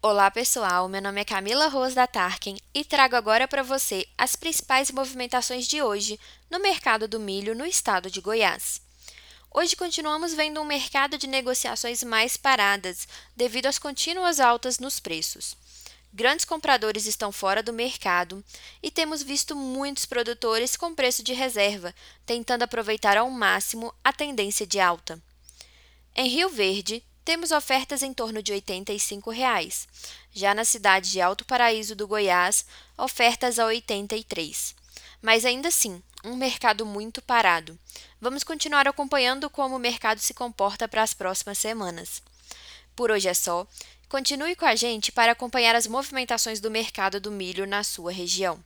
Olá pessoal, meu nome é Camila Rose da Tarkin e trago agora para você as principais movimentações de hoje no mercado do milho no estado de Goiás. Hoje continuamos vendo um mercado de negociações mais paradas devido às contínuas altas nos preços. Grandes compradores estão fora do mercado e temos visto muitos produtores com preço de reserva, tentando aproveitar ao máximo a tendência de alta. Em Rio Verde, temos ofertas em torno de 85 reais. Já na cidade de Alto Paraíso do Goiás, ofertas a R$ 83. Mas ainda assim, um mercado muito parado. Vamos continuar acompanhando como o mercado se comporta para as próximas semanas. Por hoje é só. Continue com a gente para acompanhar as movimentações do mercado do milho na sua região.